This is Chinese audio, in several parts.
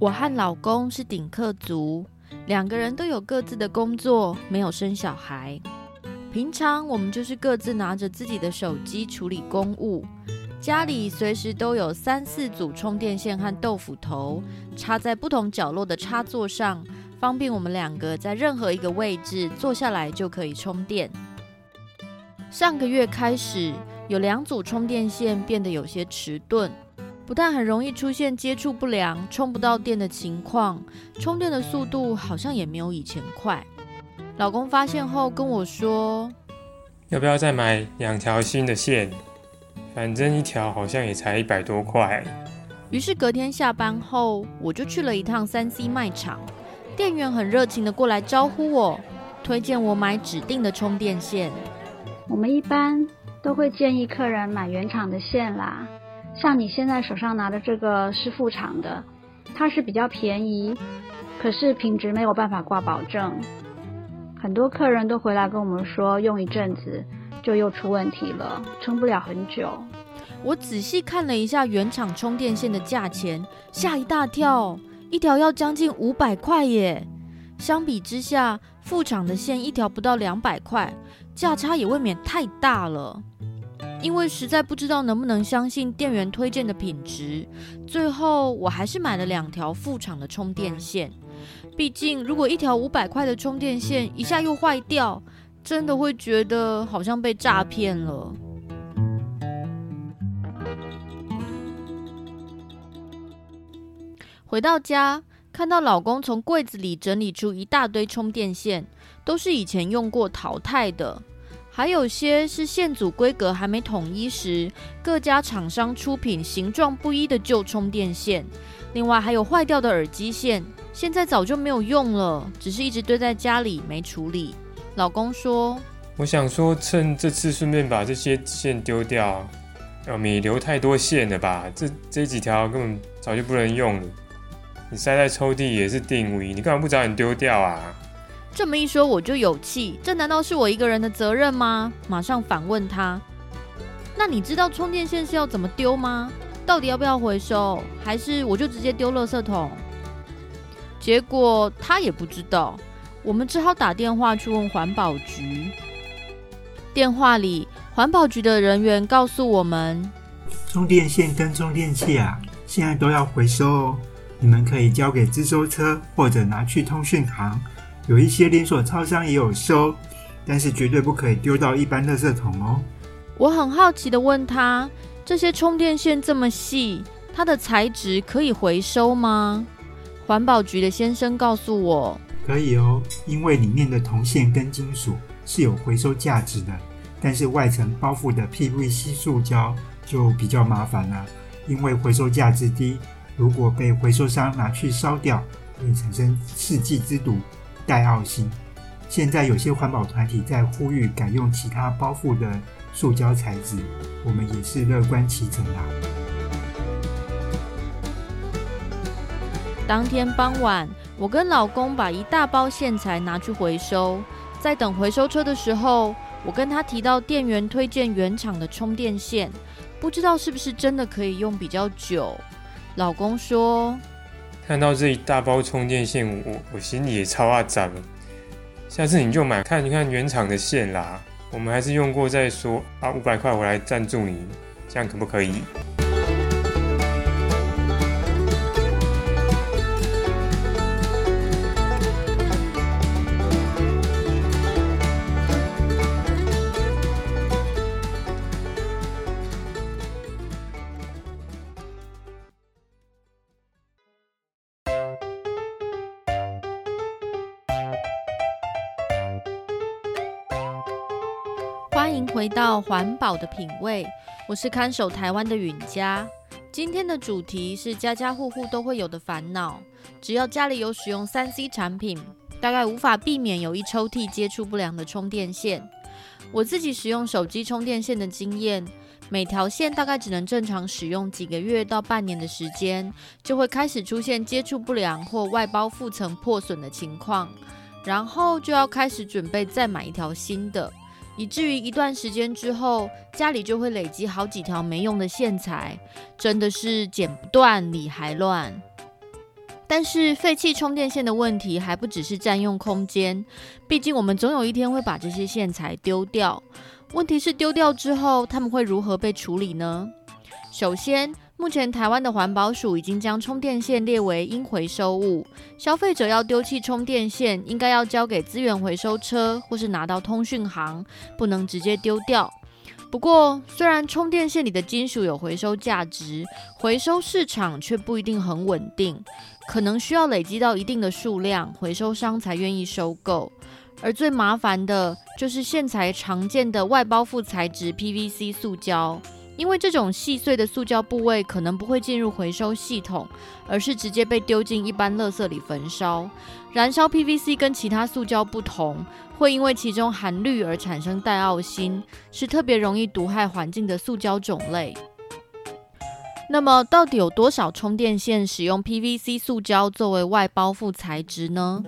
我和老公是顶客族，两个人都有各自的工作，没有生小孩。平常我们就是各自拿着自己的手机处理公务，家里随时都有三四组充电线和豆腐头插在不同角落的插座上，方便我们两个在任何一个位置坐下来就可以充电。上个月开始，有两组充电线变得有些迟钝。不但很容易出现接触不良、充不到电的情况，充电的速度好像也没有以前快。老公发现后跟我说：“要不要再买两条新的线？反正一条好像也才一百多块。”于是隔天下班后，我就去了一趟三 C 卖场，店员很热情的过来招呼我，推荐我买指定的充电线。我们一般都会建议客人买原厂的线啦。像你现在手上拿的这个是副厂的，它是比较便宜，可是品质没有办法挂保证。很多客人都回来跟我们说，用一阵子就又出问题了，撑不了很久。我仔细看了一下原厂充电线的价钱，吓一大跳，一条要将近五百块耶！相比之下，副厂的线一条不到两百块，价差也未免太大了。因为实在不知道能不能相信店员推荐的品质，最后我还是买了两条副厂的充电线。毕竟，如果一条五百块的充电线一下又坏掉，真的会觉得好像被诈骗了。回到家，看到老公从柜子里整理出一大堆充电线，都是以前用过淘汰的。还有些是线组规格还没统一时，各家厂商出品形状不一的旧充电线。另外还有坏掉的耳机线，现在早就没有用了，只是一直堆在家里没处理。老公说：“我想说，趁这次顺便把这些线丢掉，呃，没留太多线了吧？这这几条根本早就不能用了。你塞在抽屉也是定位，你干嘛不早点丢掉啊？”这么一说，我就有气。这难道是我一个人的责任吗？马上反问他。那你知道充电线是要怎么丢吗？到底要不要回收，还是我就直接丢垃圾桶？结果他也不知道。我们只好打电话去问环保局。电话里，环保局的人员告诉我们，充电线跟充电器啊，现在都要回收哦。你们可以交给资收车，或者拿去通讯行。有一些连锁超商也有收，但是绝对不可以丢到一般垃圾桶哦。我很好奇的问他：这些充电线这么细，它的材质可以回收吗？环保局的先生告诉我：可以哦，因为里面的铜线跟金属是有回收价值的，但是外层包覆的 PVC 塑胶就比较麻烦了，因为回收价值低，如果被回收商拿去烧掉，会产生世纪之毒。戴奥辛，现在有些环保团体在呼吁改用其他包覆的塑胶材质，我们也是乐观其成啦。当天傍晚，我跟老公把一大包线材拿去回收，在等回收车的时候，我跟他提到店员推荐原厂的充电线，不知道是不是真的可以用比较久。老公说。看到这一大包充电线，我我心里也超阿杂。下次你就买看一看原厂的线啦，我们还是用过再说啊。五百块我来赞助你，这样可不可以？欢迎回到环保的品味，我是看守台湾的允嘉。今天的主题是家家户户都会有的烦恼，只要家里有使用三 C 产品，大概无法避免有一抽屉接触不良的充电线。我自己使用手机充电线的经验，每条线大概只能正常使用几个月到半年的时间，就会开始出现接触不良或外包覆层破损的情况，然后就要开始准备再买一条新的。以至于一段时间之后，家里就会累积好几条没用的线材，真的是剪不断理还乱。但是废弃充电线的问题还不只是占用空间，毕竟我们总有一天会把这些线材丢掉。问题是丢掉之后，他们会如何被处理呢？首先，目前台湾的环保署已经将充电线列为应回收物，消费者要丢弃充电线，应该要交给资源回收车，或是拿到通讯行，不能直接丢掉。不过，虽然充电线里的金属有回收价值，回收市场却不一定很稳定，可能需要累积到一定的数量，回收商才愿意收购。而最麻烦的就是线材常见的外包覆材质 PVC 塑胶。因为这种细碎的塑胶部位可能不会进入回收系统，而是直接被丢进一般垃圾里焚烧。燃烧 PVC 跟其他塑胶不同，会因为其中含氯而产生带奥辛，是特别容易毒害环境的塑胶种类。那么，到底有多少充电线使用 PVC 塑胶作为外包覆材质呢？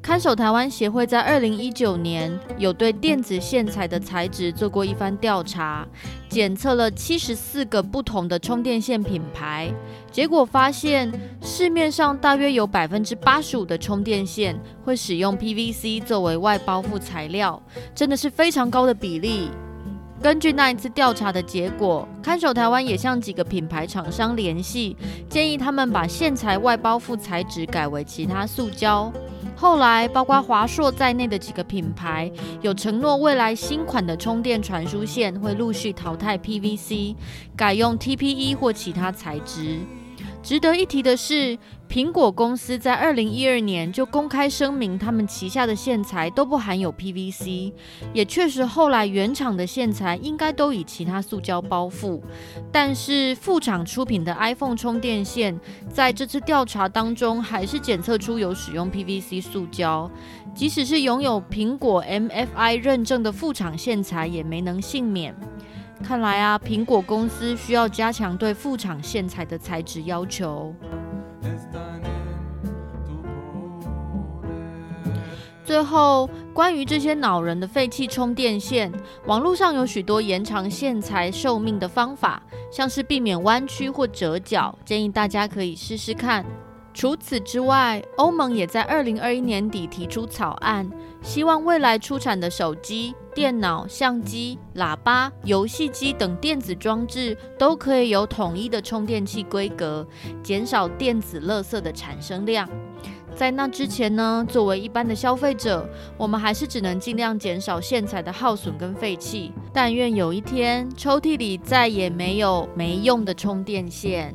看守台湾协会在二零一九年有对电子线材的材质做过一番调查，检测了七十四个不同的充电线品牌，结果发现市面上大约有百分之八十五的充电线会使用 PVC 作为外包覆材料，真的是非常高的比例。根据那一次调查的结果，看守台湾也向几个品牌厂商联系，建议他们把线材外包覆材质改为其他塑胶。后来，包括华硕在内的几个品牌有承诺，未来新款的充电传输线会陆续淘汰 PVC，改用 TPE 或其他材质。值得一提的是，苹果公司在二零一二年就公开声明，他们旗下的线材都不含有 PVC，也确实后来原厂的线材应该都以其他塑胶包覆。但是副厂出品的 iPhone 充电线，在这次调查当中还是检测出有使用 PVC 塑胶，即使是拥有苹果 MFI 认证的副厂线材，也没能幸免。看来啊，苹果公司需要加强对副厂线材的材质要求。最后，关于这些恼人的废弃充电线，网络上有许多延长线材寿命的方法，像是避免弯曲或折角，建议大家可以试试看。除此之外，欧盟也在二零二一年底提出草案，希望未来出产的手机、电脑、相机、喇叭、游戏机等电子装置都可以有统一的充电器规格，减少电子垃圾的产生量。在那之前呢，作为一般的消费者，我们还是只能尽量减少线材的耗损跟废弃。但愿有一天，抽屉里再也没有没用的充电线。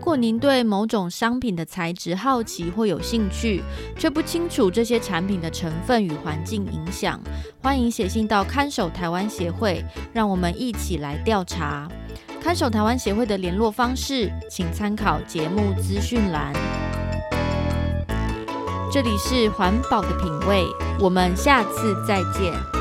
如果您对某种商品的材质好奇或有兴趣，却不清楚这些产品的成分与环境影响，欢迎写信到看守台湾协会，让我们一起来调查。看守台湾协会的联络方式，请参考节目资讯栏。这里是环保的品味，我们下次再见。